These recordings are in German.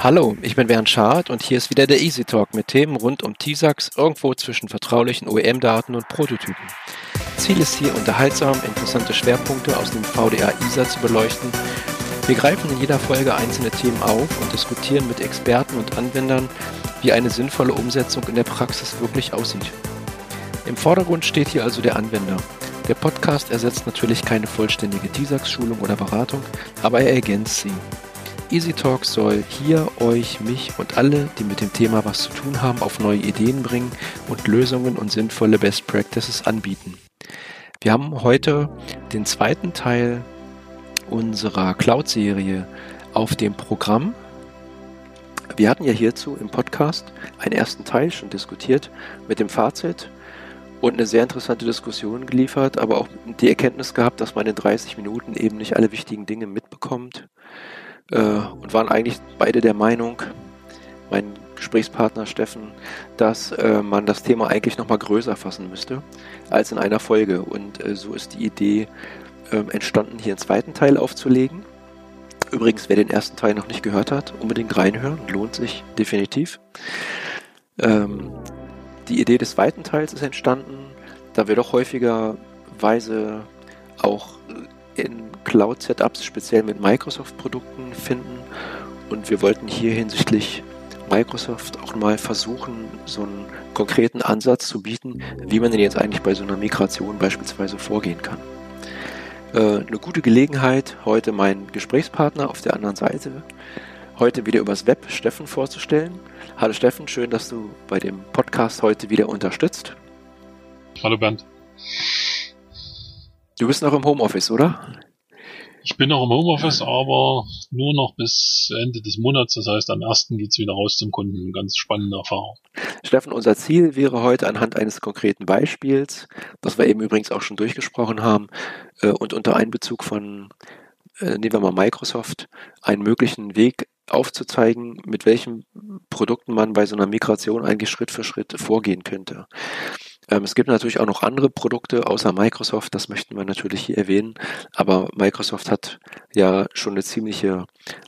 Hallo, ich bin Bernd Schad und hier ist wieder der Easy Talk mit Themen rund um TISAX irgendwo zwischen vertraulichen OEM-Daten und Prototypen. Ziel ist hier unterhaltsam interessante Schwerpunkte aus dem VDA ISA zu beleuchten. Wir greifen in jeder Folge einzelne Themen auf und diskutieren mit Experten und Anwendern, wie eine sinnvolle Umsetzung in der Praxis wirklich aussieht. Im Vordergrund steht hier also der Anwender. Der Podcast ersetzt natürlich keine vollständige TISAX-Schulung oder Beratung, aber er ergänzt sie. Easy Talk soll hier euch, mich und alle, die mit dem Thema was zu tun haben, auf neue Ideen bringen und Lösungen und sinnvolle Best Practices anbieten. Wir haben heute den zweiten Teil unserer Cloud-Serie auf dem Programm. Wir hatten ja hierzu im Podcast einen ersten Teil schon diskutiert mit dem Fazit und eine sehr interessante Diskussion geliefert, aber auch die Erkenntnis gehabt, dass man in 30 Minuten eben nicht alle wichtigen Dinge mitbekommt äh, und waren eigentlich beide der Meinung, mein Gesprächspartner Steffen, dass äh, man das Thema eigentlich nochmal größer fassen müsste als in einer Folge. Und äh, so ist die Idee äh, entstanden, hier einen zweiten Teil aufzulegen. Übrigens, wer den ersten Teil noch nicht gehört hat, unbedingt reinhören, lohnt sich definitiv. Ähm, die Idee des zweiten Teils ist entstanden, da wir doch häufigerweise auch in Cloud-Setups speziell mit Microsoft-Produkten finden. Und wir wollten hier hinsichtlich Microsoft auch mal versuchen, so einen konkreten Ansatz zu bieten, wie man denn jetzt eigentlich bei so einer Migration beispielsweise vorgehen kann. Äh, eine gute Gelegenheit, heute meinen Gesprächspartner auf der anderen Seite, heute wieder übers Web, Steffen, vorzustellen. Hallo Steffen, schön, dass du bei dem Podcast heute wieder unterstützt. Hallo Bernd. Du bist noch im Homeoffice, oder? Ich bin noch im Homeoffice, aber nur noch bis Ende des Monats. Das heißt, am 1. geht's wieder raus zum Kunden. Ganz spannende Erfahrung. Steffen, unser Ziel wäre heute anhand eines konkreten Beispiels, das wir eben übrigens auch schon durchgesprochen haben, äh, und unter Einbezug von, äh, nehmen wir mal Microsoft, einen möglichen Weg aufzuzeigen, mit welchen Produkten man bei so einer Migration eigentlich Schritt für Schritt vorgehen könnte. Ähm, es gibt natürlich auch noch andere Produkte außer Microsoft, das möchten wir natürlich hier erwähnen, aber Microsoft hat ja schon eine ziemliche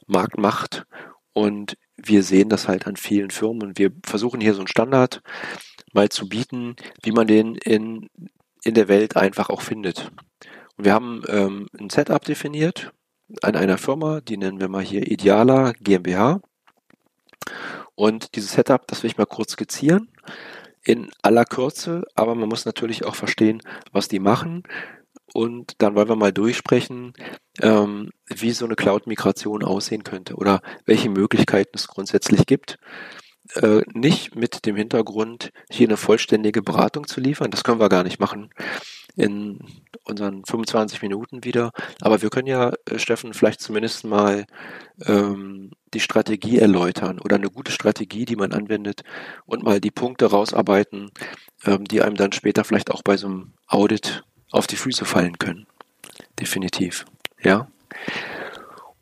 Marktmacht und wir sehen das halt an vielen Firmen und wir versuchen hier so einen Standard mal zu bieten, wie man den in, in der Welt einfach auch findet. Und wir haben ähm, ein Setup definiert an einer Firma, die nennen wir mal hier Ideala GmbH. Und dieses Setup, das will ich mal kurz skizzieren in aller Kürze, aber man muss natürlich auch verstehen, was die machen. Und dann wollen wir mal durchsprechen, ähm, wie so eine Cloud-Migration aussehen könnte oder welche Möglichkeiten es grundsätzlich gibt. Äh, nicht mit dem Hintergrund, hier eine vollständige Beratung zu liefern. Das können wir gar nicht machen in unseren 25 Minuten wieder. Aber wir können ja, äh, Steffen, vielleicht zumindest mal ähm, die Strategie erläutern oder eine gute Strategie, die man anwendet und mal die Punkte rausarbeiten, ähm, die einem dann später vielleicht auch bei so einem Audit auf die Füße fallen können. Definitiv. Ja.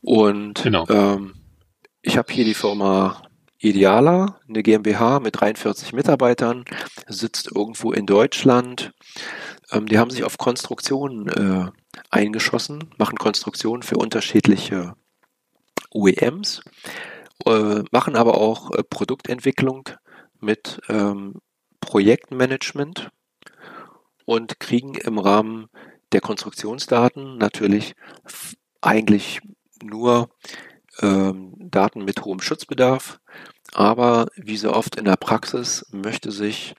Und genau. ähm, ich habe hier die Firma Ideala, eine GmbH mit 43 Mitarbeitern, sitzt irgendwo in Deutschland. Ähm, die haben sich auf Konstruktionen äh, eingeschossen, machen Konstruktionen für unterschiedliche OEMs, äh, machen aber auch äh, Produktentwicklung mit ähm, Projektmanagement und kriegen im Rahmen der Konstruktionsdaten natürlich eigentlich nur ähm, Daten mit hohem Schutzbedarf. Aber wie so oft in der Praxis möchte sich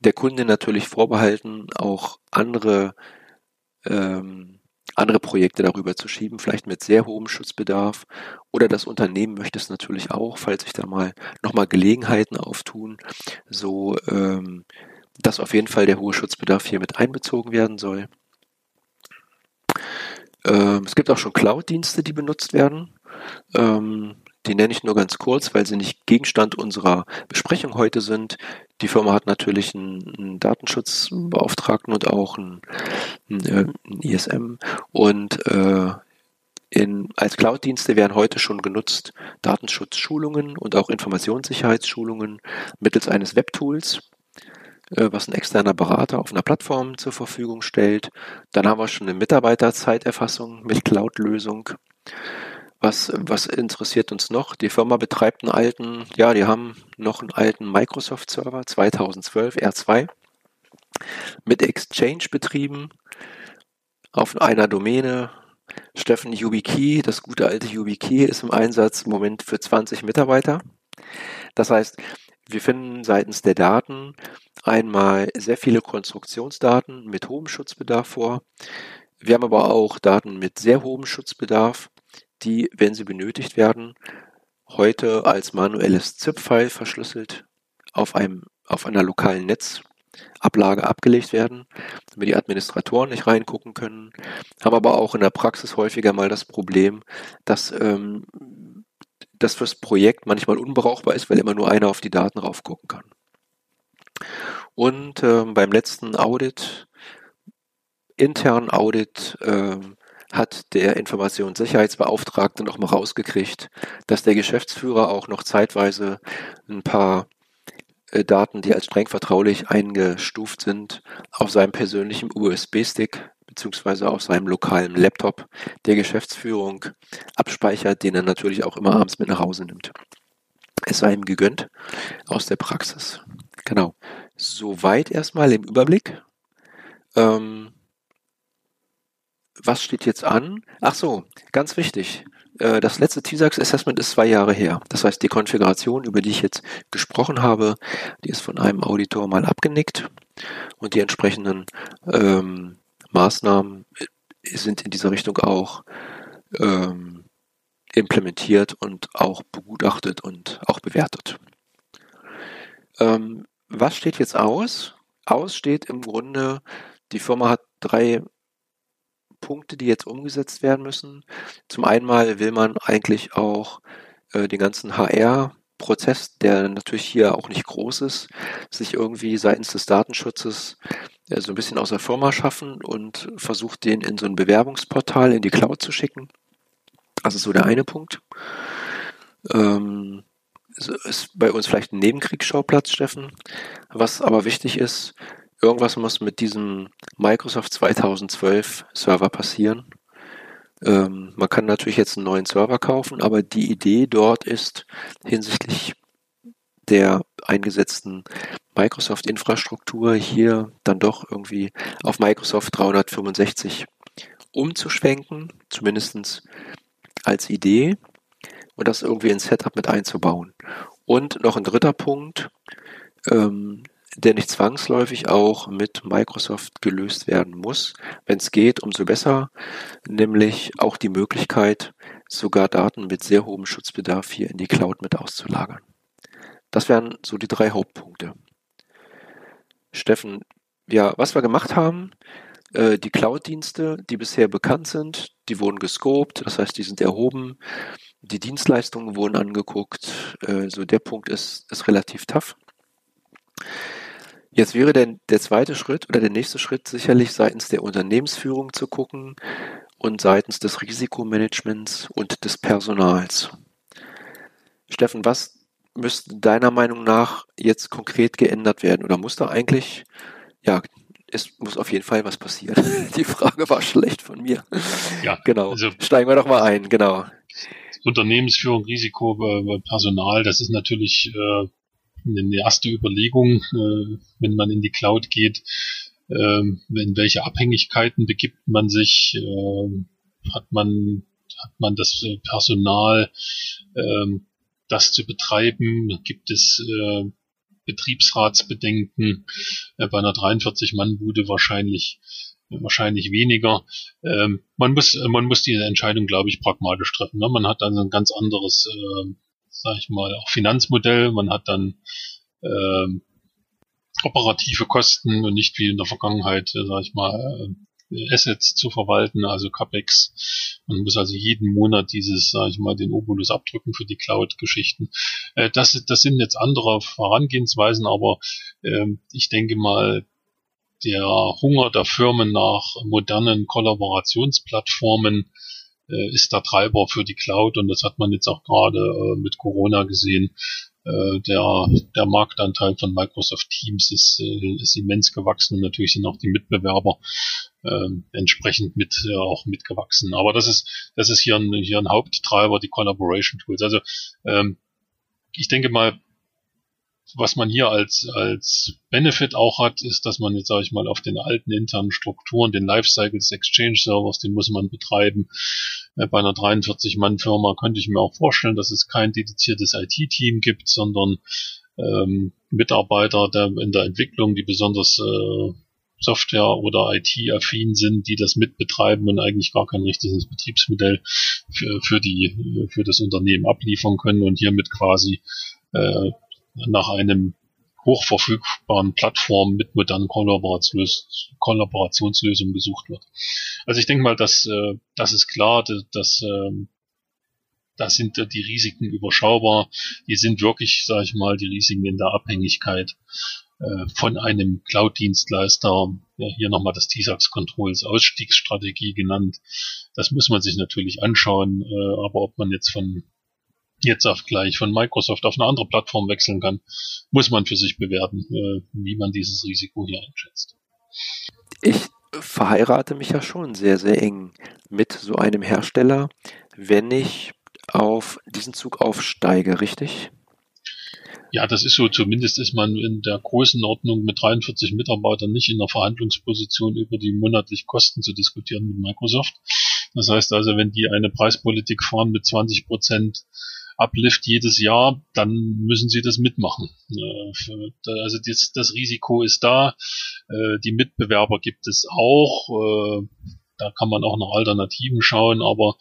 der Kunde natürlich vorbehalten, auch andere, ähm, andere Projekte darüber zu schieben, vielleicht mit sehr hohem Schutzbedarf. Oder das Unternehmen möchte es natürlich auch, falls sich da mal nochmal Gelegenheiten auftun, so ähm, dass auf jeden Fall der hohe Schutzbedarf hier mit einbezogen werden soll. Ähm, es gibt auch schon Cloud-Dienste, die benutzt werden. Ähm, die nenne ich nur ganz kurz, weil sie nicht Gegenstand unserer Besprechung heute sind. Die Firma hat natürlich einen, einen Datenschutzbeauftragten und auch einen, einen, einen ISM. Und äh, in, als Cloud-Dienste werden heute schon genutzt Datenschutzschulungen und auch Informationssicherheitsschulungen mittels eines Webtools, äh, was ein externer Berater auf einer Plattform zur Verfügung stellt. Dann haben wir schon eine Mitarbeiterzeiterfassung mit Cloud-Lösung. Was, was interessiert uns noch? Die Firma betreibt einen alten, ja, die haben noch einen alten Microsoft-Server 2012 R2 mit Exchange betrieben auf einer Domäne. Steffen YubiKey, das gute alte YubiKey, ist im Einsatz im Moment für 20 Mitarbeiter. Das heißt, wir finden seitens der Daten einmal sehr viele Konstruktionsdaten mit hohem Schutzbedarf vor. Wir haben aber auch Daten mit sehr hohem Schutzbedarf, die, wenn sie benötigt werden, heute als manuelles ZIP-File verschlüsselt auf einem auf einer lokalen Netzablage abgelegt werden, damit die Administratoren nicht reingucken können, haben aber auch in der Praxis häufiger mal das Problem, dass ähm, das fürs Projekt manchmal unbrauchbar ist, weil immer nur einer auf die Daten raufgucken kann. Und ähm, beim letzten Audit, internen Audit, ähm, hat der Informationssicherheitsbeauftragte noch mal rausgekriegt, dass der Geschäftsführer auch noch zeitweise ein paar äh, Daten, die als streng vertraulich eingestuft sind, auf seinem persönlichen USB-Stick beziehungsweise auf seinem lokalen Laptop der Geschäftsführung abspeichert, den er natürlich auch immer abends mit nach Hause nimmt. Es sei ihm gegönnt aus der Praxis. Genau. Soweit erstmal im Überblick. Ähm, was steht jetzt an? Ach so, ganz wichtig. Äh, das letzte TISAX Assessment ist zwei Jahre her. Das heißt, die Konfiguration, über die ich jetzt gesprochen habe, die ist von einem Auditor mal abgenickt und die entsprechenden ähm, Maßnahmen äh, sind in dieser Richtung auch ähm, implementiert und auch begutachtet und auch bewertet. Ähm, was steht jetzt aus? Aus steht im Grunde, die Firma hat drei Punkte, die jetzt umgesetzt werden müssen. Zum einen will man eigentlich auch äh, den ganzen HR-Prozess, der natürlich hier auch nicht groß ist, sich irgendwie seitens des Datenschutzes äh, so ein bisschen aus der Firma schaffen und versucht, den in so ein Bewerbungsportal in die Cloud zu schicken. Also so der eine Punkt. Ähm, ist bei uns vielleicht ein Nebenkriegsschauplatz, Steffen. Was aber wichtig ist, irgendwas muss mit diesem Microsoft 2012 Server passieren. Ähm, man kann natürlich jetzt einen neuen Server kaufen, aber die Idee dort ist hinsichtlich der eingesetzten Microsoft-Infrastruktur hier dann doch irgendwie auf Microsoft 365 umzuschwenken, zumindest als Idee und das irgendwie ins Setup mit einzubauen. Und noch ein dritter Punkt, ähm, der nicht zwangsläufig auch mit Microsoft gelöst werden muss. Wenn es geht, umso besser, nämlich auch die Möglichkeit, sogar Daten mit sehr hohem Schutzbedarf hier in die Cloud mit auszulagern. Das wären so die drei Hauptpunkte. Steffen, ja, was wir gemacht haben, äh, die Cloud-Dienste, die bisher bekannt sind, die wurden gescoped, das heißt, die sind erhoben. Die Dienstleistungen wurden angeguckt. Äh, so der Punkt ist, ist relativ tough. Jetzt wäre denn der zweite Schritt oder der nächste Schritt sicherlich seitens der Unternehmensführung zu gucken und seitens des Risikomanagements und des Personals. Steffen, was müsste deiner Meinung nach jetzt konkret geändert werden? Oder muss da eigentlich, ja, es muss auf jeden Fall was passieren. Die Frage war schlecht von mir. Ja, genau. Also, Steigen wir doch mal ein, genau. Unternehmensführung, Risiko, äh, Personal, das ist natürlich äh, eine erste Überlegung, äh, wenn man in die Cloud geht, äh, in welche Abhängigkeiten begibt man sich, äh, hat man hat man das äh, Personal, äh, das zu betreiben? Gibt es äh, Betriebsratsbedenken? Bei einer 43-Mann-Bude wahrscheinlich wahrscheinlich weniger. Ähm, man muss man muss diese Entscheidung, glaube ich, pragmatisch treffen. Ne? Man hat dann ein ganz anderes, äh, sag ich mal, auch Finanzmodell. Man hat dann ähm, operative Kosten und nicht wie in der Vergangenheit, äh, sag ich mal, äh, Assets zu verwalten, also CapEx. Man muss also jeden Monat dieses, sage ich mal, den Obolus abdrücken für die Cloud-Geschichten. Äh, das, das sind jetzt andere Herangehensweisen, aber ähm, ich denke mal, der Hunger der Firmen nach modernen Kollaborationsplattformen äh, ist der Treiber für die Cloud und das hat man jetzt auch gerade äh, mit Corona gesehen. Äh, der, der Marktanteil von Microsoft Teams ist, äh, ist immens gewachsen und natürlich sind auch die Mitbewerber ähm, entsprechend mit äh, auch mitgewachsen. Aber das ist das ist hier ein, hier ein Haupttreiber, die Collaboration Tools. Also ähm, ich denke mal, was man hier als, als Benefit auch hat, ist, dass man jetzt, sage ich mal, auf den alten internen Strukturen, den Lifecycle des Exchange-Servers, den muss man betreiben. Äh, bei einer 43-Mann-Firma könnte ich mir auch vorstellen, dass es kein dediziertes IT-Team gibt, sondern ähm, Mitarbeiter der, in der Entwicklung, die besonders äh, Software- oder IT-affin sind, die das mitbetreiben und eigentlich gar kein richtiges Betriebsmodell für, für, die, für das Unternehmen abliefern können und hiermit quasi äh, nach einem hochverfügbaren Plattform mit modernen Kollaborationslösungen gesucht wird. Also ich denke mal, dass äh, das ist klar, dass, dass äh, da sind die Risiken überschaubar. Die sind wirklich, sage ich mal, die Risiken in der Abhängigkeit äh, von einem Cloud-Dienstleister. Ja, hier nochmal das TISAX Controls Ausstiegsstrategie genannt. Das muss man sich natürlich anschauen, äh, aber ob man jetzt von jetzt auf gleich von Microsoft auf eine andere Plattform wechseln kann, muss man für sich bewerten, äh, wie man dieses Risiko hier einschätzt. Ich verheirate mich ja schon sehr, sehr eng mit so einem Hersteller, wenn ich auf diesen Zug aufsteige, richtig? Ja, das ist so. Zumindest ist man in der Größenordnung mit 43 Mitarbeitern nicht in der Verhandlungsposition, über die monatlichen Kosten zu diskutieren mit Microsoft. Das heißt also, wenn die eine Preispolitik fahren mit 20 Prozent Uplift jedes Jahr, dann müssen sie das mitmachen. Also das, das Risiko ist da. Äh, die Mitbewerber gibt es auch. Äh, da kann man auch nach Alternativen schauen, aber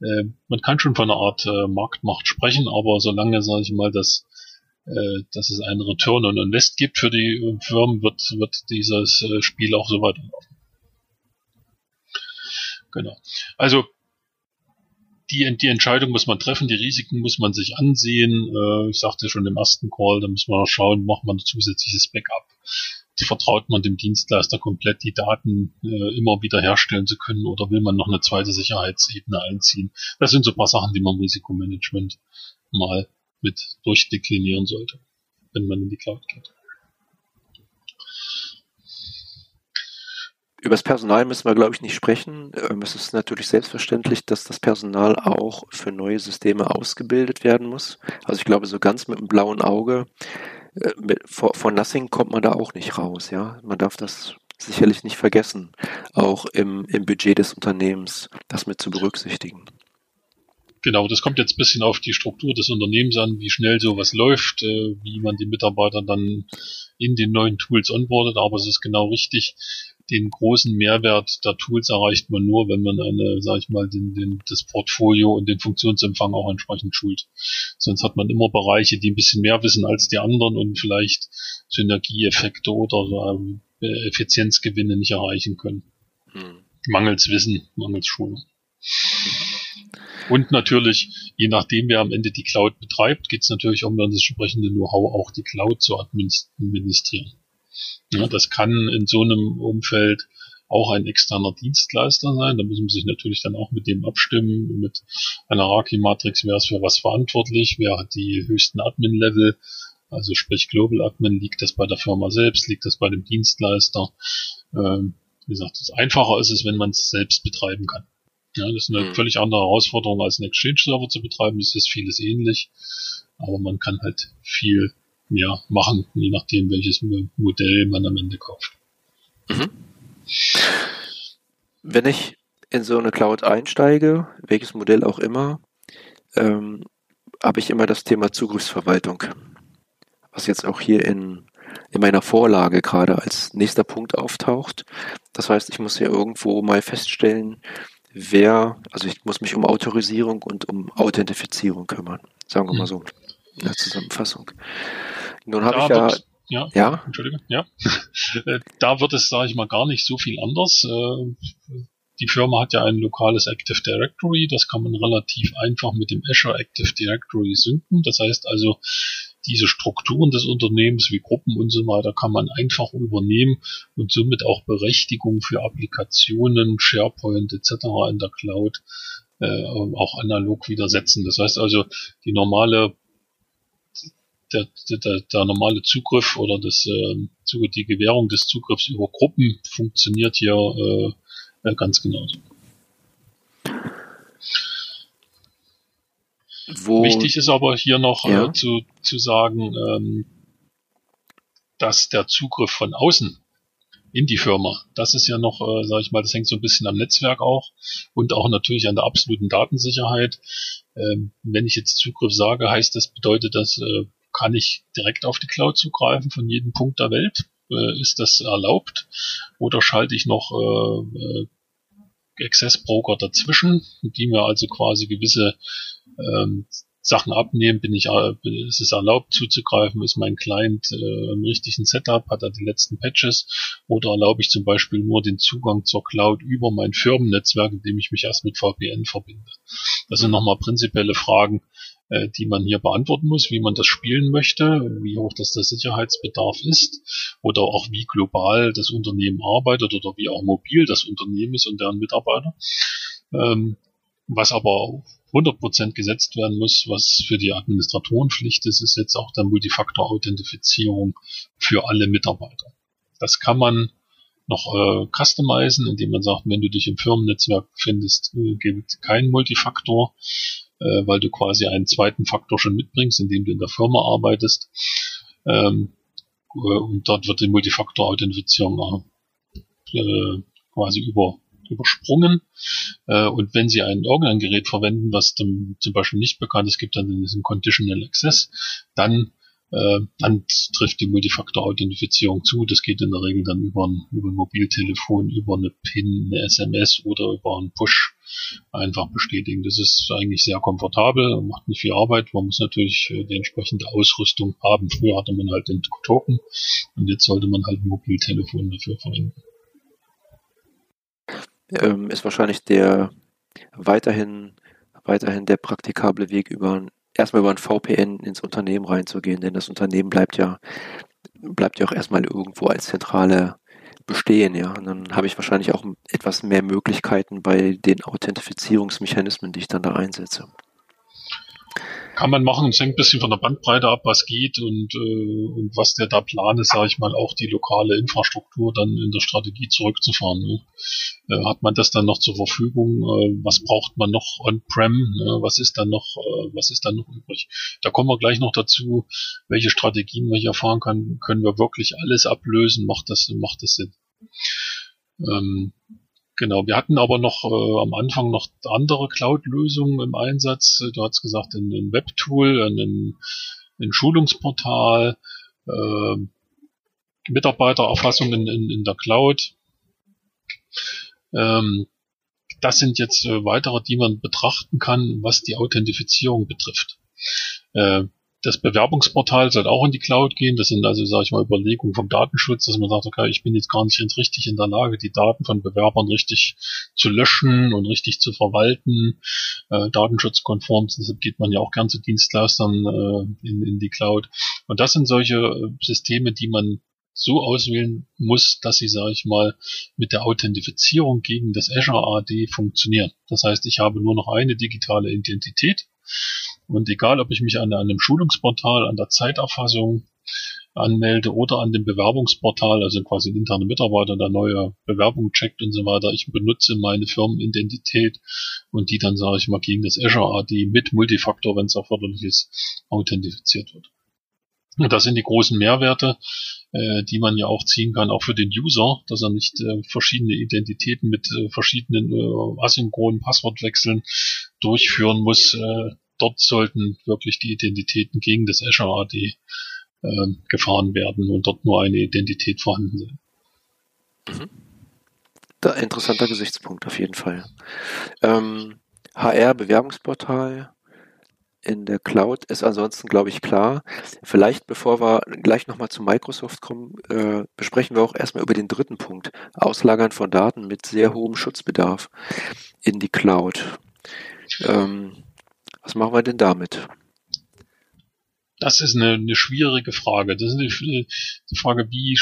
äh, man kann schon von einer Art Marktmacht sprechen, aber solange, sage ich mal, dass dass es einen Return on Invest gibt für die Firmen, wird, wird dieses Spiel auch so weiterlaufen. Genau. Also die, die Entscheidung muss man treffen, die Risiken muss man sich ansehen. Äh, ich sagte schon im ersten Call, da muss man schauen, macht man ein zusätzliches Backup. Vertraut man dem Dienstleister komplett die Daten äh, immer wieder herstellen zu können oder will man noch eine zweite Sicherheitsebene einziehen? Das sind so ein paar Sachen, die man im Risikomanagement mal mit durchdeklinieren sollte, wenn man in die Cloud geht. Über das Personal müssen wir, glaube ich, nicht sprechen. Ähm, es ist natürlich selbstverständlich, dass das Personal auch für neue Systeme ausgebildet werden muss. Also ich glaube, so ganz mit einem blauen Auge äh, von Nothing kommt man da auch nicht raus. Ja, man darf das sicherlich nicht vergessen, auch im, im Budget des Unternehmens das mit zu berücksichtigen. Genau, das kommt jetzt ein bisschen auf die Struktur des Unternehmens an, wie schnell sowas läuft, äh, wie man die Mitarbeiter dann in den neuen Tools onboardet, aber es ist genau richtig den großen Mehrwert der Tools erreicht man nur, wenn man eine, sag ich mal, den, den, das Portfolio und den Funktionsempfang auch entsprechend schult. Sonst hat man immer Bereiche, die ein bisschen mehr wissen als die anderen und vielleicht Synergieeffekte oder äh, Effizienzgewinne nicht erreichen können. Hm. Mangels Wissen, mangels Schulung. Und natürlich, je nachdem, wer am Ende die Cloud betreibt, geht es natürlich um dann das entsprechende Know-how, auch die Cloud zu administrieren. Ja, das kann in so einem Umfeld auch ein externer Dienstleister sein. Da muss man sich natürlich dann auch mit dem abstimmen, mit einer Hierarchy-Matrix, wer ist für was verantwortlich, wer hat die höchsten Admin-Level, also sprich Global Admin, liegt das bei der Firma selbst, liegt das bei dem Dienstleister. Ähm, wie gesagt, das einfacher ist es, wenn man es selbst betreiben kann. Ja, das ist eine mhm. völlig andere Herausforderung, als einen Exchange-Server zu betreiben. Es ist vieles ähnlich, aber man kann halt viel ja, machen, je nachdem, welches Modell man am Ende kauft. Mhm. Wenn ich in so eine Cloud einsteige, welches Modell auch immer, ähm, habe ich immer das Thema Zugriffsverwaltung, was jetzt auch hier in, in meiner Vorlage gerade als nächster Punkt auftaucht. Das heißt, ich muss hier irgendwo mal feststellen, wer, also ich muss mich um Autorisierung und um Authentifizierung kümmern, sagen wir mal mhm. so der Zusammenfassung. Nun habe ich ja, ja, ja, Entschuldige, ja. Äh, da wird es, sage ich mal, gar nicht so viel anders. Äh, die Firma hat ja ein lokales Active Directory, das kann man relativ einfach mit dem Azure Active Directory synken. Das heißt also, diese Strukturen des Unternehmens wie Gruppen und so weiter kann man einfach übernehmen und somit auch Berechtigung für Applikationen, SharePoint etc. in der Cloud äh, auch analog widersetzen. Das heißt also, die normale der, der, der normale Zugriff oder das, äh, die Gewährung des Zugriffs über Gruppen funktioniert hier äh, ganz genauso. Wo, Wichtig ist aber hier noch ja. äh, zu, zu sagen, ähm, dass der Zugriff von außen in die Firma, das ist ja noch, äh, sage ich mal, das hängt so ein bisschen am Netzwerk auch und auch natürlich an der absoluten Datensicherheit. Ähm, wenn ich jetzt Zugriff sage, heißt das, bedeutet das, äh, kann ich direkt auf die Cloud zugreifen von jedem Punkt der Welt? Äh, ist das erlaubt? Oder schalte ich noch äh, äh Access Broker dazwischen, die mir also quasi gewisse ähm, Sachen abnehmen, bin ich, äh, ist es erlaubt zuzugreifen, ist mein Client äh, im richtigen Setup, hat er die letzten Patches oder erlaube ich zum Beispiel nur den Zugang zur Cloud über mein Firmennetzwerk, indem ich mich erst mit VPN verbinde. Das sind nochmal prinzipielle Fragen, äh, die man hier beantworten muss, wie man das spielen möchte, wie hoch das der Sicherheitsbedarf ist oder auch wie global das Unternehmen arbeitet oder wie auch mobil das Unternehmen ist und deren Mitarbeiter. Ähm, was aber 100% gesetzt werden muss, was für die Administratorenpflicht ist, ist jetzt auch der Multifaktor-Authentifizierung für alle Mitarbeiter. Das kann man noch äh, customizen, indem man sagt, wenn du dich im Firmennetzwerk findest, äh, gibt kein Multifaktor, äh, weil du quasi einen zweiten Faktor schon mitbringst, indem du in der Firma arbeitest. Ähm, äh, und dort wird die Multifaktor-Authentifizierung äh, quasi über übersprungen. Äh, und wenn Sie ein irgendein Gerät verwenden, was dem zum Beispiel nicht bekannt ist, gibt dann diesen Conditional Access, dann äh, dann trifft die Multifaktor-Authentifizierung zu. Das geht in der Regel dann über ein, über ein Mobiltelefon, über eine PIN, eine SMS oder über einen Push einfach bestätigen. Das ist eigentlich sehr komfortabel, macht nicht viel Arbeit. Man muss natürlich äh, die entsprechende Ausrüstung haben. Früher hatte man halt den Token und jetzt sollte man halt ein Mobiltelefon dafür verwenden ähm, ist wahrscheinlich der weiterhin, weiterhin der praktikable Weg über erstmal über ein VPN ins Unternehmen reinzugehen, denn das Unternehmen bleibt ja, bleibt ja auch erstmal irgendwo als Zentrale bestehen, ja. Und dann habe ich wahrscheinlich auch etwas mehr Möglichkeiten bei den Authentifizierungsmechanismen, die ich dann da einsetze kann man machen. Es hängt ein bisschen von der Bandbreite ab, was geht und, äh, und was der da Plan ist, sage ich mal, auch die lokale Infrastruktur dann in der Strategie zurückzufahren. Ne? Äh, hat man das dann noch zur Verfügung? Äh, was braucht man noch on-prem? Ne? Was ist dann noch, äh, was ist dann noch übrig? Da kommen wir gleich noch dazu, welche Strategien wir hier fahren können. Können wir wirklich alles ablösen? Macht das, macht das Sinn? Ähm, Genau, wir hatten aber noch äh, am Anfang noch andere Cloud-Lösungen im Einsatz. Du hast gesagt, ein, ein Webtool, ein, ein Schulungsportal, äh, Mitarbeitererfassung in, in, in der Cloud. Ähm, das sind jetzt äh, weitere, die man betrachten kann, was die Authentifizierung betrifft. Äh, das Bewerbungsportal soll auch in die Cloud gehen. Das sind also, sage ich mal, Überlegungen vom Datenschutz, dass man sagt, okay, ich bin jetzt gar nicht richtig in der Lage, die Daten von Bewerbern richtig zu löschen und richtig zu verwalten, äh, datenschutzkonform. Deshalb geht man ja auch gern zu Dienstleistern äh, in, in die Cloud. Und das sind solche äh, Systeme, die man so auswählen muss, dass sie, sage ich mal, mit der Authentifizierung gegen das Azure AD funktionieren. Das heißt, ich habe nur noch eine digitale Identität und egal, ob ich mich an, an einem Schulungsportal, an der Zeiterfassung anmelde oder an dem Bewerbungsportal, also quasi ein interner Mitarbeiter, der neue Bewerbung checkt und so weiter. Ich benutze meine Firmenidentität und die dann, sage ich mal, gegen das Azure AD mit Multifaktor, wenn es erforderlich ist, authentifiziert wird. Und das sind die großen Mehrwerte, äh, die man ja auch ziehen kann, auch für den User, dass er nicht äh, verschiedene Identitäten mit äh, verschiedenen äh, asynchronen Passwortwechseln durchführen muss. Äh, dort sollten wirklich die Identitäten gegen das Azure AD äh, gefahren werden und dort nur eine Identität vorhanden sein. Mhm. Da, interessanter Gesichtspunkt auf jeden Fall. Ähm, HR-Bewerbungsportal in der Cloud ist ansonsten, glaube ich, klar. Vielleicht, bevor wir gleich nochmal zu Microsoft kommen, äh, besprechen wir auch erstmal über den dritten Punkt. Auslagern von Daten mit sehr hohem Schutzbedarf in die Cloud. Ähm, was machen wir denn damit? Das ist eine, eine schwierige Frage. Das ist eine, die Frage, wie,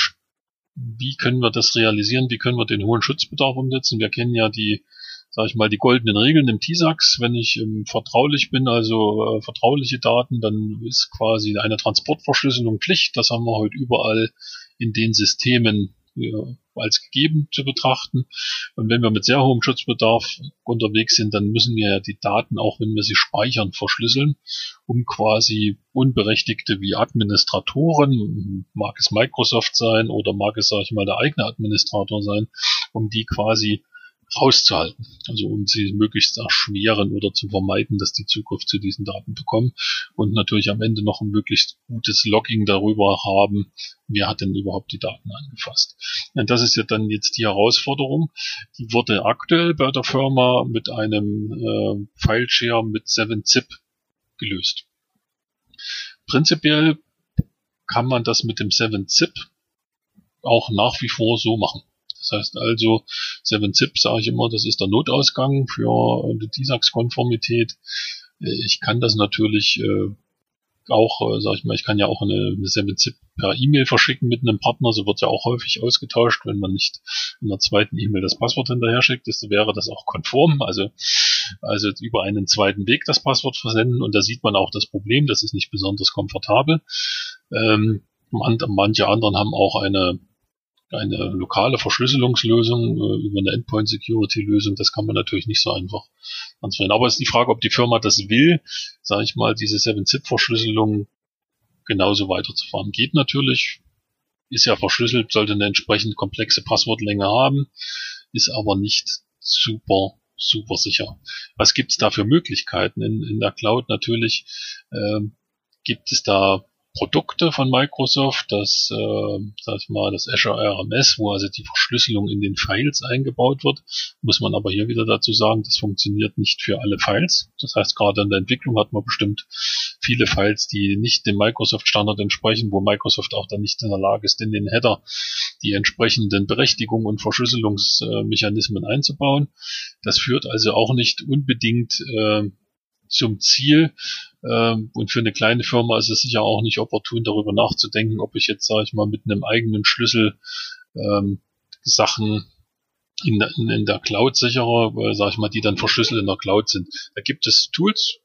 wie können wir das realisieren? Wie können wir den hohen Schutzbedarf umsetzen? Wir kennen ja die, sag ich mal, die goldenen Regeln im TISAX. Wenn ich ähm, vertraulich bin, also äh, vertrauliche Daten, dann ist quasi eine Transportverschlüsselung Pflicht. Das haben wir heute überall in den Systemen als gegeben zu betrachten. Und wenn wir mit sehr hohem Schutzbedarf unterwegs sind, dann müssen wir ja die Daten, auch wenn wir sie speichern, verschlüsseln, um quasi Unberechtigte wie Administratoren, mag es Microsoft sein oder mag es, sage ich mal, der eigene Administrator sein, um die quasi rauszuhalten. Also um sie möglichst erschweren oder zu vermeiden, dass die Zugriff zu diesen Daten bekommen und natürlich am Ende noch ein möglichst gutes Logging darüber haben, wer hat denn überhaupt die Daten angefasst. Und das ist ja dann jetzt die Herausforderung. Die wurde aktuell bei der Firma mit einem äh, Fileshare mit 7-Zip gelöst. Prinzipiell kann man das mit dem 7-Zip auch nach wie vor so machen. Das heißt also, 7-Zip sage ich immer, das ist der Notausgang für die TISAX-Konformität. Äh, ich kann das natürlich äh, auch, äh, sag ich mal, ich kann ja auch eine, eine 7-Zip per E-Mail verschicken mit einem Partner. So wird ja auch häufig ausgetauscht, wenn man nicht in der zweiten E-Mail das Passwort hinterher schickt, ist, wäre das auch konform. Also, also über einen zweiten Weg das Passwort versenden und da sieht man auch das Problem, das ist nicht besonders komfortabel. Ähm, manche anderen haben auch eine eine lokale Verschlüsselungslösung äh, über eine Endpoint Security Lösung, das kann man natürlich nicht so einfach transferieren. Aber es ist die Frage, ob die Firma das will, sage ich mal, diese 7-Zip Verschlüsselung genauso weiterzufahren. Geht natürlich, ist ja verschlüsselt, sollte eine entsprechend komplexe Passwortlänge haben, ist aber nicht super super sicher. Was gibt es da für Möglichkeiten in, in der Cloud? Natürlich ähm, gibt es da Produkte von Microsoft, das, äh, sag ich mal, das Azure RMS, wo also die Verschlüsselung in den Files eingebaut wird, muss man aber hier wieder dazu sagen, das funktioniert nicht für alle Files. Das heißt, gerade in der Entwicklung hat man bestimmt viele Files, die nicht dem Microsoft-Standard entsprechen, wo Microsoft auch dann nicht in der Lage ist, in den Header die entsprechenden Berechtigungen und Verschlüsselungsmechanismen einzubauen. Das führt also auch nicht unbedingt äh, zum Ziel. Ähm, und für eine kleine Firma ist es sicher auch nicht opportun, darüber nachzudenken, ob ich jetzt, sage ich mal, mit einem eigenen Schlüssel ähm, Sachen in, in, in der Cloud sichere, äh, sage ich mal, die dann verschlüsselt in der Cloud sind. Da gibt es Tools,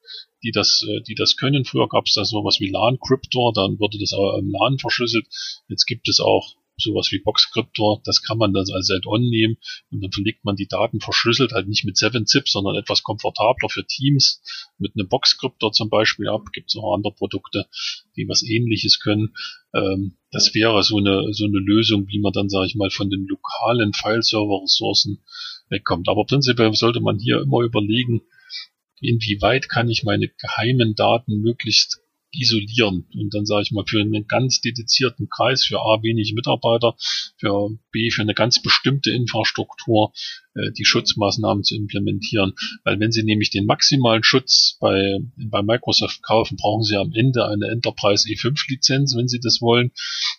die das, äh, die das können. Früher gab es da sowas wie LAN Cryptor, dann wurde das auch im LAN verschlüsselt. Jetzt gibt es auch sowas wie Boxcryptor, das kann man dann als Add-on nehmen und dann verlegt man die Daten verschlüsselt, halt nicht mit 7-Zip, sondern etwas komfortabler für Teams, mit einem Boxcryptor zum Beispiel ab, gibt es auch andere Produkte, die was ähnliches können. Ähm, das wäre so eine, so eine Lösung, wie man dann, sage ich mal, von den lokalen File-Server-Ressourcen wegkommt. Aber prinzipiell sollte man hier immer überlegen, inwieweit kann ich meine geheimen Daten möglichst isolieren. Und dann sage ich mal, für einen ganz dedizierten Kreis, für A wenig Mitarbeiter, für B für eine ganz bestimmte Infrastruktur äh, die Schutzmaßnahmen zu implementieren. Weil wenn Sie nämlich den maximalen Schutz bei, bei Microsoft kaufen, brauchen Sie am Ende eine Enterprise E5 Lizenz, wenn Sie das wollen.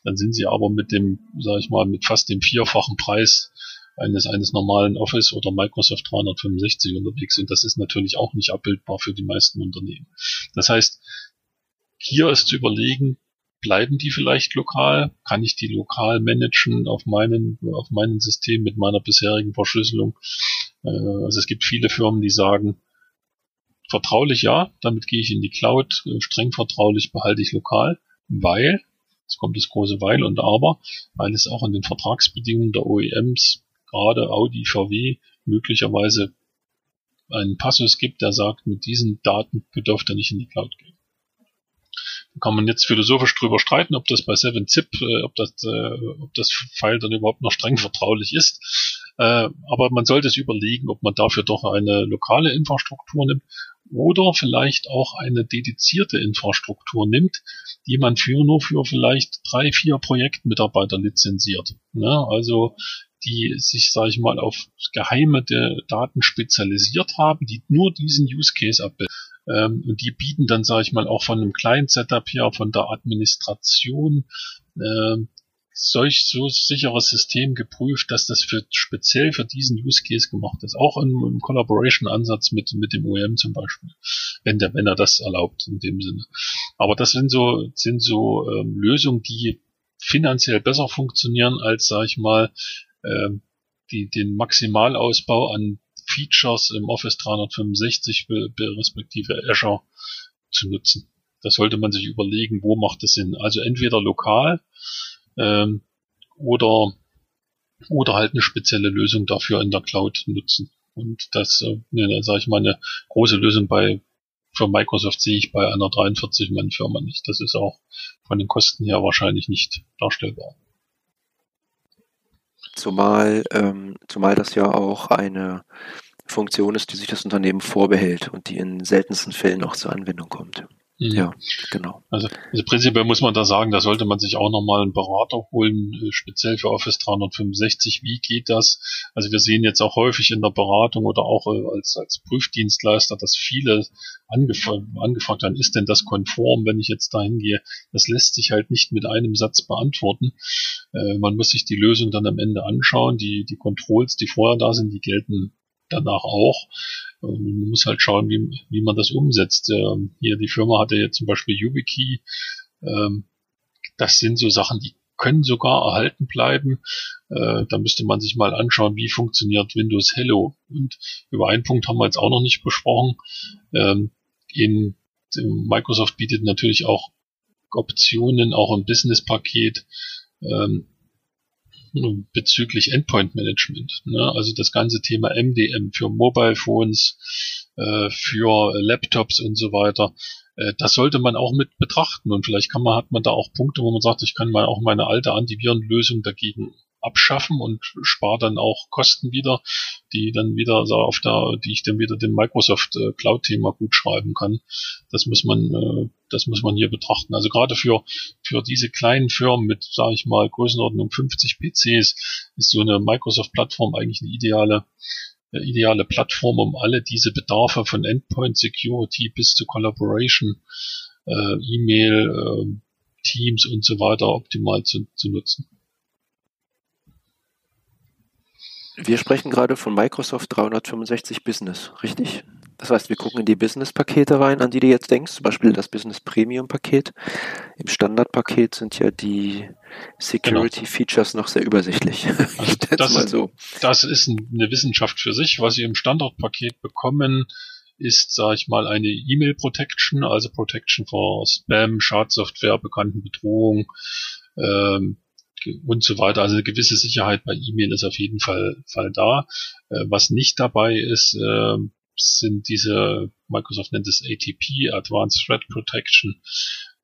Dann sind Sie aber mit dem, sage ich mal, mit fast dem vierfachen Preis eines, eines normalen Office oder Microsoft 365 unterwegs und das ist natürlich auch nicht abbildbar für die meisten Unternehmen. Das heißt, hier ist zu überlegen, bleiben die vielleicht lokal? Kann ich die lokal managen auf meinen, auf meinen System mit meiner bisherigen Verschlüsselung? Äh, also es gibt viele Firmen, die sagen, vertraulich ja, damit gehe ich in die Cloud, äh, streng vertraulich behalte ich lokal, weil, jetzt kommt das große Weil und Aber, weil es auch in den Vertragsbedingungen der OEMs, gerade Audi, VW, möglicherweise einen Passus gibt, der sagt, mit diesen Daten dürft ihr nicht in die Cloud gehen kann man jetzt philosophisch drüber streiten, ob das bei 7-Zip, äh, ob das, äh, ob das File dann überhaupt noch streng vertraulich ist. Äh, aber man sollte es überlegen, ob man dafür doch eine lokale Infrastruktur nimmt oder vielleicht auch eine dedizierte Infrastruktur nimmt, die man für nur für vielleicht drei, vier Projektmitarbeiter lizenziert. Ne? Also die sich, sage ich mal, auf geheime Daten spezialisiert haben, die nur diesen Use Case abbilden. Ähm, und die bieten dann, sage ich mal, auch von einem kleinen Setup her, von der Administration, ähm, solch so sicheres System geprüft, dass das für speziell für diesen Use Case gemacht ist. Auch im, im Collaboration-Ansatz mit, mit dem OEM zum Beispiel, wenn der, wenn er das erlaubt in dem Sinne. Aber das sind so, sind so ähm, Lösungen, die finanziell besser funktionieren als, sage ich mal, ähm, die, den Maximalausbau an Features im Office 365 respektive Azure zu nutzen. Da sollte man sich überlegen, wo macht es Sinn. Also entweder lokal, ähm, oder, oder halt eine spezielle Lösung dafür in der Cloud nutzen. Und das, äh, ne, sage ich mal, eine große Lösung bei für Microsoft sehe ich bei einer 43-Mann-Firma nicht. Das ist auch von den Kosten her wahrscheinlich nicht darstellbar. Zumal, ähm, zumal das ja auch eine Funktion ist, die sich das Unternehmen vorbehält und die in seltensten Fällen auch zur Anwendung kommt. Mhm. Ja, genau. Also, also prinzipiell muss man da sagen, da sollte man sich auch nochmal einen Berater holen, äh, speziell für Office 365. Wie geht das? Also wir sehen jetzt auch häufig in der Beratung oder auch äh, als, als Prüfdienstleister, dass viele angef angefragt haben, ist denn das konform, wenn ich jetzt dahin gehe? Das lässt sich halt nicht mit einem Satz beantworten. Äh, man muss sich die Lösung dann am Ende anschauen. Die, die Controls, die vorher da sind, die gelten danach auch. Ähm, man muss halt schauen, wie, wie man das umsetzt. Ähm, hier die Firma hatte jetzt zum Beispiel YubiKey. Ähm, das sind so Sachen, die können sogar erhalten bleiben. Äh, da müsste man sich mal anschauen, wie funktioniert Windows Hello. Und über einen Punkt haben wir jetzt auch noch nicht besprochen. in Microsoft bietet natürlich auch Optionen, auch im Business-Paket, bezüglich Endpoint Management. Ne? Also das ganze Thema MDM für Mobile Phones, äh, für Laptops und so weiter. Äh, das sollte man auch mit betrachten und vielleicht kann man, hat man da auch Punkte, wo man sagt, ich kann mal auch meine alte Antivirenlösung dagegen abschaffen und spare dann auch Kosten wieder, die dann wieder so auf der, die ich dann wieder dem Microsoft äh, Cloud-Thema gut schreiben kann. Das muss man, äh, das muss man hier betrachten. Also gerade für für diese kleinen Firmen mit, sage ich mal, Größenordnung 50 PCs ist so eine Microsoft-Plattform eigentlich eine ideale äh, ideale Plattform, um alle diese Bedarfe von Endpoint Security bis zu Collaboration, äh, E-Mail, äh, Teams und so weiter optimal zu, zu nutzen. Wir sprechen gerade von Microsoft 365 Business, richtig? Das heißt, wir gucken in die Business-Pakete rein, an die du jetzt denkst, zum Beispiel das Business Premium-Paket. Im Standard-Paket sind ja die Security-Features genau. noch sehr übersichtlich. Also das, mal so. das ist eine Wissenschaft für sich. Was Sie im Standard-Paket bekommen, ist, sage ich mal, eine E-Mail-Protection, also Protection vor Spam, Schadsoftware, bekannten Bedrohungen, ähm, und so weiter. Also eine gewisse Sicherheit bei E-Mail ist auf jeden Fall, Fall da. Äh, was nicht dabei ist, äh, sind diese, Microsoft nennt es ATP, Advanced Threat Protection.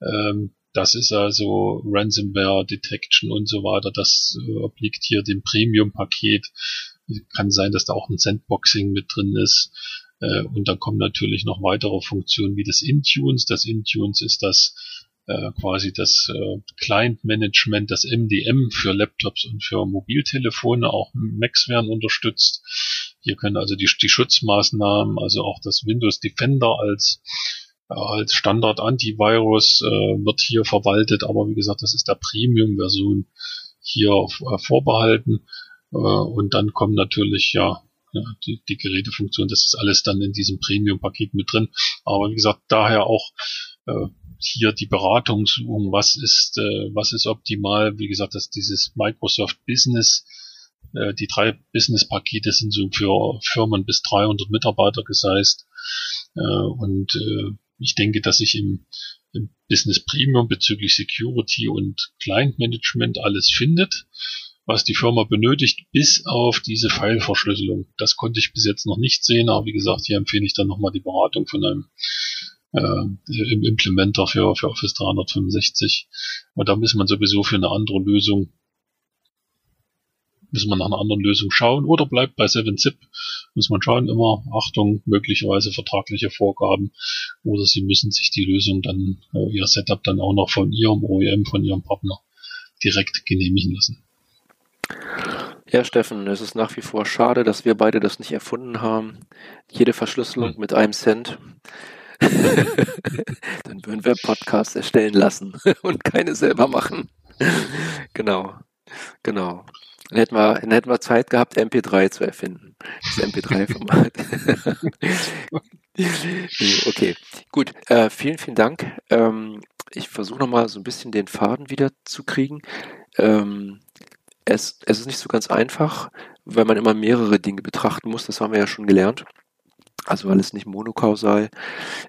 Ähm, das ist also Ransomware Detection und so weiter. Das äh, obliegt hier dem Premium-Paket. Kann sein, dass da auch ein Sandboxing mit drin ist. Äh, und dann kommen natürlich noch weitere Funktionen wie das Intunes. Das Intunes ist das äh, quasi das äh, Client-Management, das MDM für Laptops und für Mobiltelefone, auch Macs werden unterstützt. Hier können also die, die Schutzmaßnahmen, also auch das Windows Defender als als Standard Antivirus äh, wird hier verwaltet, aber wie gesagt, das ist der Premium-Version hier äh, vorbehalten. Äh, und dann kommen natürlich ja die, die Gerätefunktion, das ist alles dann in diesem Premium-Paket mit drin. Aber wie gesagt, daher auch äh, hier die Beratung suchen, was ist, äh, was ist optimal. Wie gesagt, dass dieses Microsoft Business, die drei Business-Pakete sind so für Firmen bis 300 Mitarbeiter geseist. Äh, und äh, ich denke, dass ich im, Business Premium bezüglich Security und Client Management alles findet was die Firma benötigt, bis auf diese File-Verschlüsselung. Das konnte ich bis jetzt noch nicht sehen, aber wie gesagt, hier empfehle ich dann nochmal die Beratung von einem äh, im Implementer für, für Office 365. Und da muss man sowieso für eine andere Lösung muss man nach einer anderen Lösung schauen oder bleibt bei 7-Zip, muss man schauen, immer Achtung, möglicherweise vertragliche Vorgaben oder Sie müssen sich die Lösung dann, äh, Ihr Setup dann auch noch von Ihrem OEM, von Ihrem Partner direkt genehmigen lassen. Ja, Steffen, es ist nach wie vor schade, dass wir beide das nicht erfunden haben. Jede Verschlüsselung hm. mit einem Cent. Dann würden wir Podcasts erstellen lassen und keine selber machen. genau, genau. Dann hätten wir, dann hätten wir Zeit gehabt, MP3 zu erfinden. Das MP3-Format. okay, gut. Äh, vielen, vielen Dank. Ähm, ich versuche nochmal so ein bisschen den Faden wieder zu kriegen. Ähm, es, es ist nicht so ganz einfach, weil man immer mehrere Dinge betrachten muss. Das haben wir ja schon gelernt. Also alles nicht monokausal.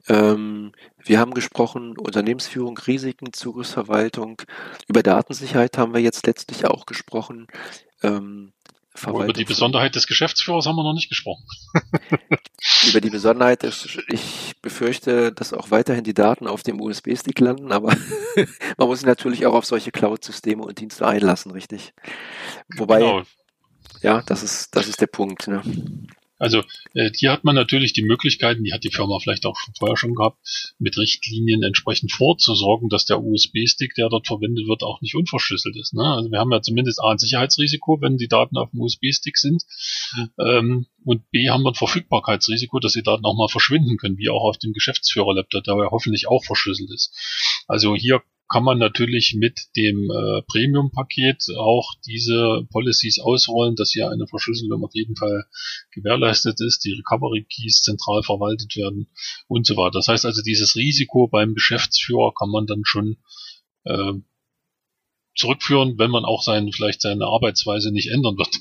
Ähm, wir haben gesprochen, Unternehmensführung, Risiken, Zugriffsverwaltung. Über Datensicherheit haben wir jetzt letztlich auch gesprochen. Ähm, über die Besonderheit des Geschäftsführers haben wir noch nicht gesprochen. über die Besonderheit, ich befürchte, dass auch weiterhin die Daten auf dem USB-Stick landen, aber man muss sich natürlich auch auf solche Cloud-Systeme und Dienste einlassen, richtig? Wobei, genau. ja, das ist, das ist der Punkt. Ne? Also äh, hier hat man natürlich die Möglichkeiten, die hat die Firma vielleicht auch schon vorher schon gehabt, mit Richtlinien entsprechend vorzusorgen, dass der USB-Stick, der dort verwendet wird, auch nicht unverschlüsselt ist. Ne? Also wir haben ja zumindest A ein Sicherheitsrisiko, wenn die Daten auf dem USB-Stick sind. Ähm, und B haben wir ein Verfügbarkeitsrisiko, dass die Daten auch mal verschwinden können, wie auch auf dem Geschäftsführer-Laptop, der ja hoffentlich auch verschlüsselt ist. Also hier kann man natürlich mit dem äh, Premium-Paket auch diese Policies ausrollen, dass hier eine Verschlüsselung auf jeden Fall gewährleistet ist, die Recovery-Keys zentral verwaltet werden und so weiter. Das heißt also, dieses Risiko beim Geschäftsführer kann man dann schon äh, zurückführen, wenn man auch sein, vielleicht seine Arbeitsweise nicht ändern wird.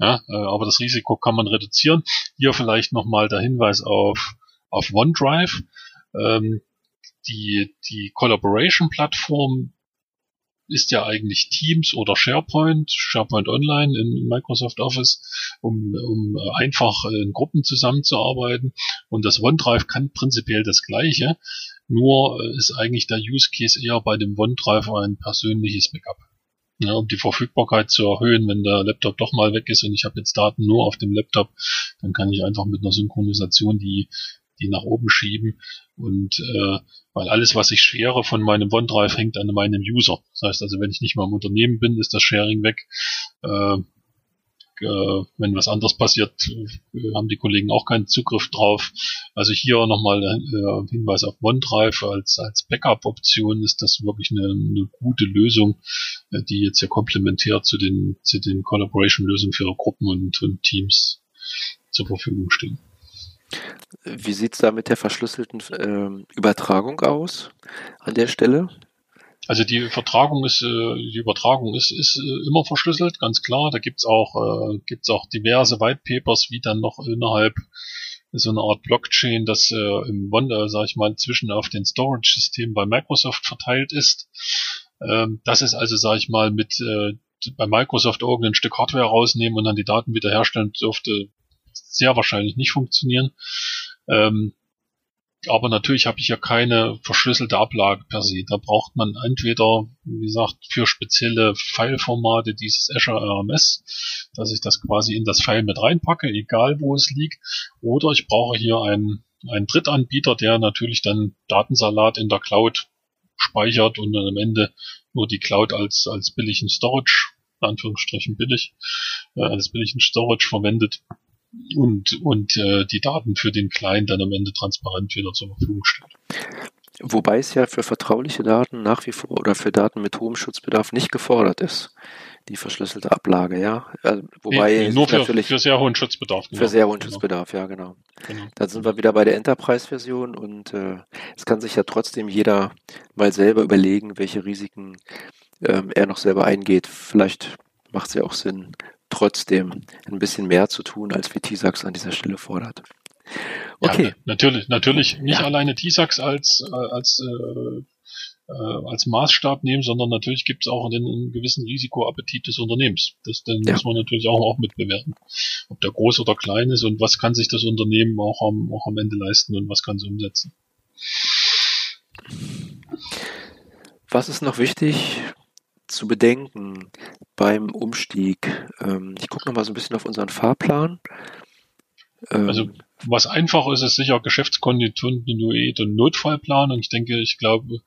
Ja, äh, aber das Risiko kann man reduzieren. Hier vielleicht nochmal der Hinweis auf, auf OneDrive. Ähm, die, die Collaboration-Plattform ist ja eigentlich Teams oder SharePoint, SharePoint Online in Microsoft Office, um, um einfach in Gruppen zusammenzuarbeiten. Und das OneDrive kann prinzipiell das Gleiche, nur ist eigentlich der Use Case eher bei dem OneDrive ein persönliches Backup. Ja, um die Verfügbarkeit zu erhöhen, wenn der Laptop doch mal weg ist und ich habe jetzt Daten nur auf dem Laptop, dann kann ich einfach mit einer Synchronisation die die nach oben schieben und äh, weil alles, was ich share von meinem OneDrive, hängt an meinem User. Das heißt also, wenn ich nicht mal im Unternehmen bin, ist das Sharing weg. Äh, äh, wenn was anderes passiert, äh, haben die Kollegen auch keinen Zugriff drauf. Also hier nochmal äh, Hinweis auf OneDrive als, als Backup-Option ist das wirklich eine, eine gute Lösung, äh, die jetzt ja komplementär zu den, zu den Collaboration-Lösungen für Gruppen und, und Teams zur Verfügung stehen. Wie sieht es da mit der verschlüsselten äh, Übertragung aus an der Stelle? Also die Vertragung ist, äh, die Übertragung ist, ist äh, immer verschlüsselt, ganz klar. Da gibt's auch, äh, gibt's auch diverse White Papers, wie dann noch innerhalb so eine Art Blockchain, das im Wonder, sag ich mal, zwischen auf den Storage-Systemen bei Microsoft verteilt ist. Ähm, das ist also, sag ich mal, mit bei Microsoft irgendein Stück Hardware rausnehmen und dann die Daten wiederherstellen dürfte sehr wahrscheinlich nicht funktionieren. Ähm, aber natürlich habe ich ja keine verschlüsselte Ablage per se. Da braucht man entweder, wie gesagt, für spezielle Fileformate dieses Azure RMS, dass ich das quasi in das File mit reinpacke, egal wo es liegt, oder ich brauche hier einen, einen Drittanbieter, der natürlich dann Datensalat in der Cloud speichert und dann am Ende nur die Cloud als, als billigen Storage, in Anführungsstrichen billig, äh, als billigen Storage verwendet und, und äh, die Daten für den Client dann am Ende transparent wieder zur Verfügung stellt. Wobei es ja für vertrauliche Daten nach wie vor oder für Daten mit hohem Schutzbedarf nicht gefordert ist, die verschlüsselte Ablage, ja. Also, wobei nee, nur für, natürlich für sehr hohen Schutzbedarf. Genau. Für sehr hohen genau. Schutzbedarf, ja, genau. genau. Da sind wir wieder bei der Enterprise-Version und äh, es kann sich ja trotzdem jeder mal selber überlegen, welche Risiken ähm, er noch selber eingeht. Vielleicht macht es ja auch Sinn, trotzdem ein bisschen mehr zu tun, als wie TISAX an dieser Stelle fordert. Okay. Ja, natürlich, natürlich nicht ja. alleine TISAX als, äh, als, äh, äh, als Maßstab nehmen, sondern natürlich gibt es auch einen, einen, gewissen Risikoappetit des Unternehmens. Das dann ja. muss man natürlich auch, auch mitbewerten. Ob der groß oder klein ist und was kann sich das Unternehmen auch am, auch am Ende leisten und was kann es umsetzen. Was ist noch wichtig zu bedenken beim Umstieg. Ähm, ich gucke noch mal so ein bisschen auf unseren Fahrplan. Ähm, also was einfach ist, ist sicher Geschäftskontinuität und Notfallplan. Und ich denke, ich glaube,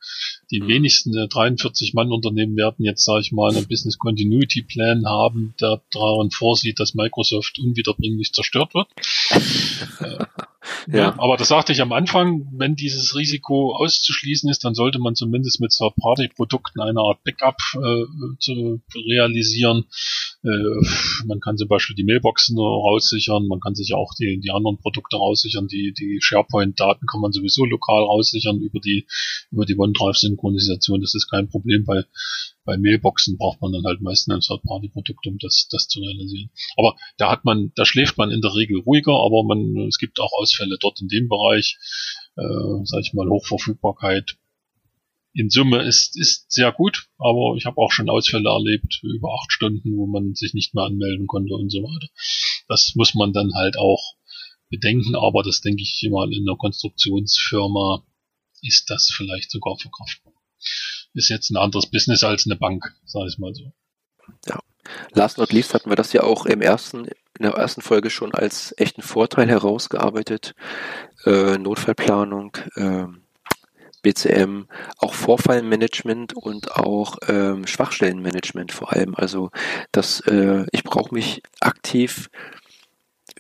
die mhm. wenigsten 43 Mann Unternehmen werden jetzt, sage ich mal, einen Business Continuity Plan haben, der daran vorsieht, dass Microsoft unwiederbringlich zerstört wird. ja. ja. aber das sagte ich am Anfang, wenn dieses Risiko auszuschließen ist, dann sollte man zumindest mit Third-Party-Produkten eine Art Backup äh, zu realisieren. Äh, man kann zum Beispiel die Mailboxen raussichern, man kann sich auch die, die anderen Produkte raussichern, die, die SharePoint-Daten kann man sowieso lokal raussichern über die, über die OneDrive-Synchronisation. Das ist kein Problem bei, bei Mailboxen braucht man dann halt meistens ein Third-Party-Produkt, um das, das zu realisieren. Aber da hat man, da schläft man in der Regel ruhiger, aber man, es gibt auch Ausfälle dort in dem Bereich, äh, sag ich mal, Hochverfügbarkeit. In Summe ist, ist sehr gut, aber ich habe auch schon Ausfälle erlebt, über acht Stunden, wo man sich nicht mehr anmelden konnte und so weiter. Das muss man dann halt auch bedenken, aber das denke ich immer in einer Konstruktionsfirma ist das vielleicht sogar verkraftbar ist jetzt ein anderes Business als eine Bank, sage ich mal so. Ja. Last not least hatten wir das ja auch im ersten, in der ersten Folge schon als echten Vorteil herausgearbeitet. Äh, Notfallplanung, äh, BCM, auch Vorfallmanagement und auch ähm, Schwachstellenmanagement vor allem. Also dass äh, ich brauche mich aktiv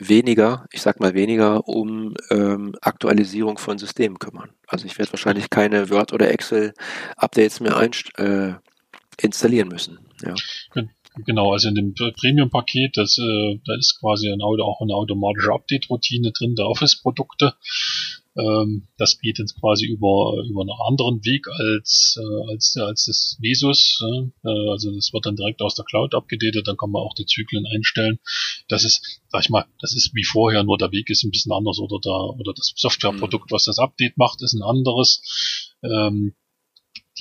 weniger, ich sag mal weniger, um ähm, Aktualisierung von Systemen kümmern. Also ich werde wahrscheinlich keine Word- oder Excel-Updates mehr einst äh, installieren müssen. Ja. Genau, also in dem Premium-Paket, das, äh, da ist quasi ein, auch eine automatische Update-Routine drin der Office-Produkte. Ähm, das geht jetzt quasi über, über einen anderen Weg als, äh, als, als das Vesus. Äh, also das wird dann direkt aus der Cloud abgedatet, dann kann man auch die Zyklen einstellen. Das ist, sag ich mal, das ist wie vorher, nur der Weg ist ein bisschen anders oder da, oder das Softwareprodukt, was das Update macht, ist ein anderes. Ähm,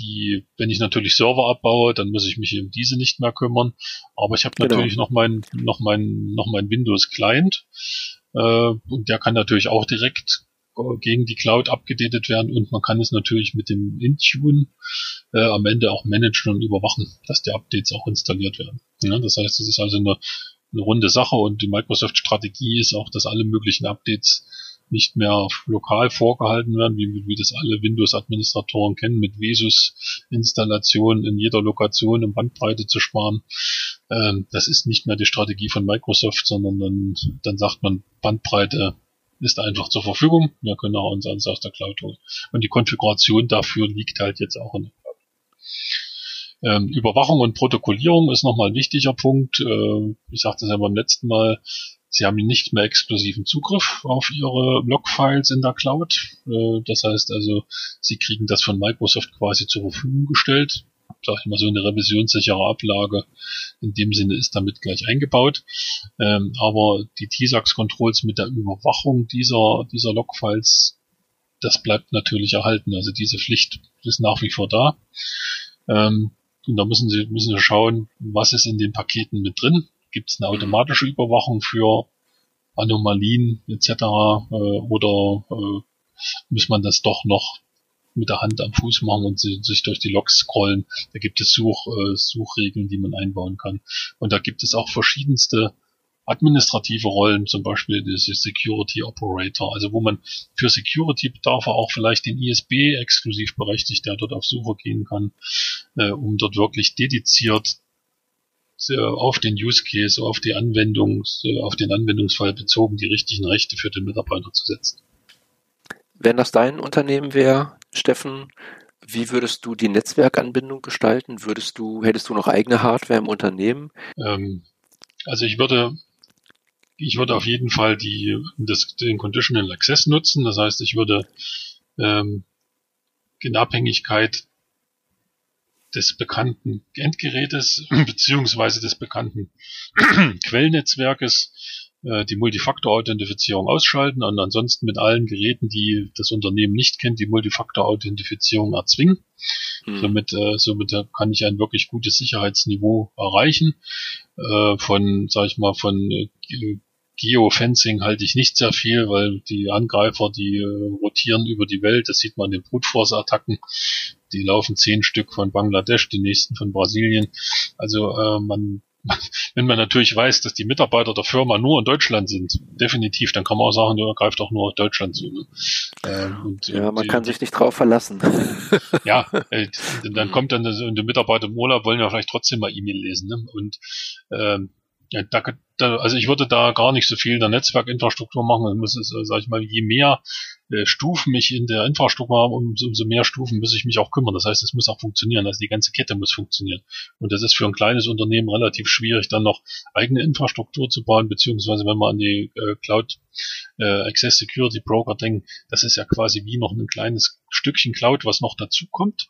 die, wenn ich natürlich Server abbaue, dann muss ich mich um diese nicht mehr kümmern. Aber ich habe genau. natürlich noch mein, noch mein, noch mein Windows Client. Äh, und der kann natürlich auch direkt gegen die Cloud abgedatet werden und man kann es natürlich mit dem Intune äh, am Ende auch managen und überwachen, dass die Updates auch installiert werden. Ja, das heißt, es ist also eine, eine runde Sache und die Microsoft-Strategie ist auch, dass alle möglichen Updates nicht mehr lokal vorgehalten werden, wie, wie das alle Windows-Administratoren kennen, mit Vesus-Installationen in jeder Lokation um Bandbreite zu sparen. Ähm, das ist nicht mehr die Strategie von Microsoft, sondern dann, dann sagt man Bandbreite ist einfach zur Verfügung. Wir können auch uns alles aus der Cloud holen. Und die Konfiguration dafür liegt halt jetzt auch in der Cloud. Ähm, Überwachung und Protokollierung ist nochmal ein wichtiger Punkt. Äh, ich sagte es ja beim letzten Mal, Sie haben nicht mehr exklusiven Zugriff auf Ihre Logfiles in der Cloud. Äh, das heißt also, Sie kriegen das von Microsoft quasi zur Verfügung gestellt sag ich mal so eine revisionssichere Ablage in dem Sinne ist damit gleich eingebaut. Ähm, aber die TISAX-Controls mit der Überwachung dieser, dieser Logfiles, das bleibt natürlich erhalten. Also diese Pflicht ist nach wie vor da. Ähm, und da müssen Sie, müssen Sie schauen, was ist in den Paketen mit drin. Gibt es eine automatische Überwachung für Anomalien etc. Äh, oder äh, muss man das doch noch mit der Hand am Fuß machen und sich durch die Logs scrollen. Da gibt es Such, äh, Suchregeln, die man einbauen kann. Und da gibt es auch verschiedenste administrative Rollen, zum Beispiel diese Security Operator, also wo man für Security bedarf auch vielleicht den ISB exklusiv berechtigt, der dort auf Suche gehen kann, äh, um dort wirklich dediziert auf den Use Case, auf die Anwendung, äh, auf den Anwendungsfall bezogen die richtigen Rechte für den Mitarbeiter zu setzen. Wenn das dein Unternehmen wäre, Steffen, wie würdest du die Netzwerkanbindung gestalten? Würdest du, hättest du noch eigene Hardware im Unternehmen? Ähm, also ich würde, ich würde auf jeden Fall die, das, den Conditional Access nutzen. Das heißt, ich würde ähm, in Abhängigkeit des bekannten Endgerätes beziehungsweise des bekannten Quellnetzwerkes äh, die Multifaktor-Authentifizierung ausschalten und ansonsten mit allen Geräten, die das Unternehmen nicht kennt, die Multifaktor-Authentifizierung erzwingen. Mhm. Somit, äh, somit kann ich ein wirklich gutes Sicherheitsniveau erreichen. Äh, von, sag ich mal, von äh, Geofencing halte ich nicht sehr viel, weil die Angreifer, die äh, rotieren über die Welt, das sieht man in den Brute Force Attacken. Die laufen zehn Stück von Bangladesch, die nächsten von Brasilien. Also äh, man wenn man natürlich weiß, dass die Mitarbeiter der Firma nur in Deutschland sind, definitiv, dann kann man auch sagen, du greift auch nur auf Deutschland zu. Ne? Ähm, und, ja, man die, kann sich nicht drauf verlassen. ja, äh, dann kommt dann und die Mitarbeiter im Urlaub wollen ja vielleicht trotzdem mal E-Mail lesen. Ne? Und ähm, ja, da, da, also ich würde da gar nicht so viel in der Netzwerkinfrastruktur machen. Das muss, äh, sag ich mal, je mehr äh, Stufen ich in der Infrastruktur habe, umso, mehr Stufen muss ich mich auch kümmern. Das heißt, es muss auch funktionieren. Also die ganze Kette muss funktionieren. Und das ist für ein kleines Unternehmen relativ schwierig, dann noch eigene Infrastruktur zu bauen, beziehungsweise wenn man an die äh, Cloud äh, Access Security Broker denken, das ist ja quasi wie noch ein kleines Stückchen Cloud, was noch dazu kommt,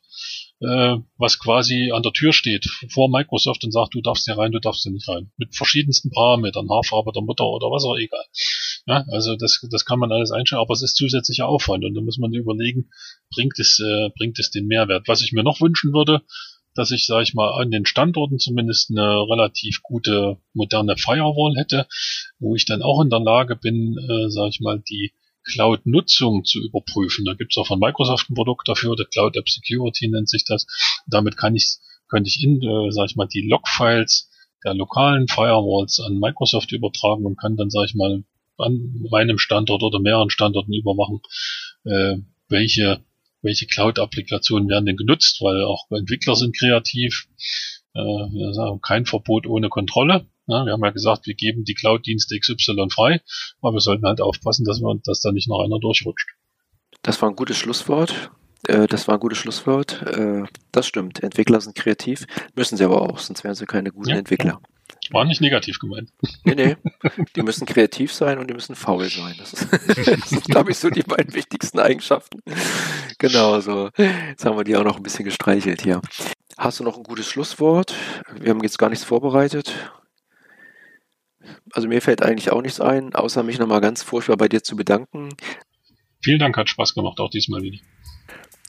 was quasi an der Tür steht vor Microsoft und sagt, du darfst hier rein, du darfst hier nicht rein. Mit verschiedensten Parametern, Haarfarbe der Mutter oder was auch egal. Ja, also das, das kann man alles einstellen, aber es ist zusätzlicher Aufwand und da muss man überlegen, bringt es, äh, bringt es den Mehrwert. Was ich mir noch wünschen würde, dass ich, sage ich mal, an den Standorten zumindest eine relativ gute moderne Firewall hätte, wo ich dann auch in der Lage bin, äh, sage ich mal, die Cloud-Nutzung zu überprüfen. Da gibt es auch von Microsoft ein Produkt dafür, der Cloud App Security nennt sich das. Damit kann ich, könnte ich in, äh, sag ich mal, die Logfiles der lokalen Firewalls an Microsoft übertragen und kann dann, sage ich mal, an meinem Standort oder mehreren Standorten überwachen, äh, welche welche Cloud-Applikationen werden denn genutzt, weil auch Entwickler sind kreativ. Äh, wir sagen, kein Verbot ohne Kontrolle. Ja, wir haben ja gesagt, wir geben die Cloud-Dienste XY frei, aber wir sollten halt aufpassen, dass, wir, dass da nicht noch einer durchrutscht. Das war ein gutes Schlusswort. Äh, das war ein gutes Schlusswort. Äh, das stimmt. Entwickler sind kreativ, müssen sie aber auch, sonst wären sie keine guten ja, Entwickler. War nicht negativ gemeint. Nee, nee. Die müssen kreativ sein und die müssen faul sein. Das, ist, das sind, glaube ich, so die beiden wichtigsten Eigenschaften. Genau so. Jetzt haben wir die auch noch ein bisschen gestreichelt hier. Hast du noch ein gutes Schlusswort? Wir haben jetzt gar nichts vorbereitet. Also mir fällt eigentlich auch nichts ein, außer mich nochmal ganz furchtbar bei dir zu bedanken. Vielen Dank, hat Spaß gemacht, auch diesmal wieder.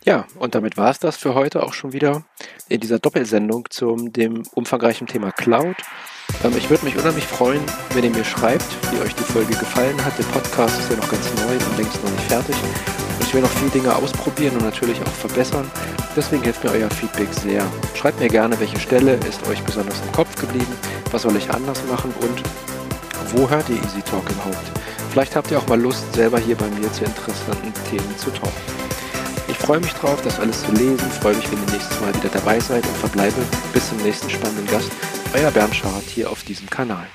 Ja, und damit war es das für heute auch schon wieder in dieser Doppelsendung zum dem umfangreichen Thema Cloud. Ähm, ich würde mich unheimlich freuen, wenn ihr mir schreibt, wie euch die Folge gefallen hat. Der Podcast ist ja noch ganz neu und längst noch nicht fertig. Und ich will noch viele Dinge ausprobieren und natürlich auch verbessern. Deswegen hilft mir euer Feedback sehr. Schreibt mir gerne, welche Stelle ist euch besonders im Kopf geblieben, was soll ich anders machen und wo hört ihr Easy Talk überhaupt? Vielleicht habt ihr auch mal Lust, selber hier bei mir zu interessanten Themen zu talken. Ich freue mich drauf, das alles zu lesen, freue mich, wenn ihr nächstes Mal wieder dabei seid und verbleibe bis zum nächsten spannenden Gast. Euer Bernd Schart hier auf diesem Kanal.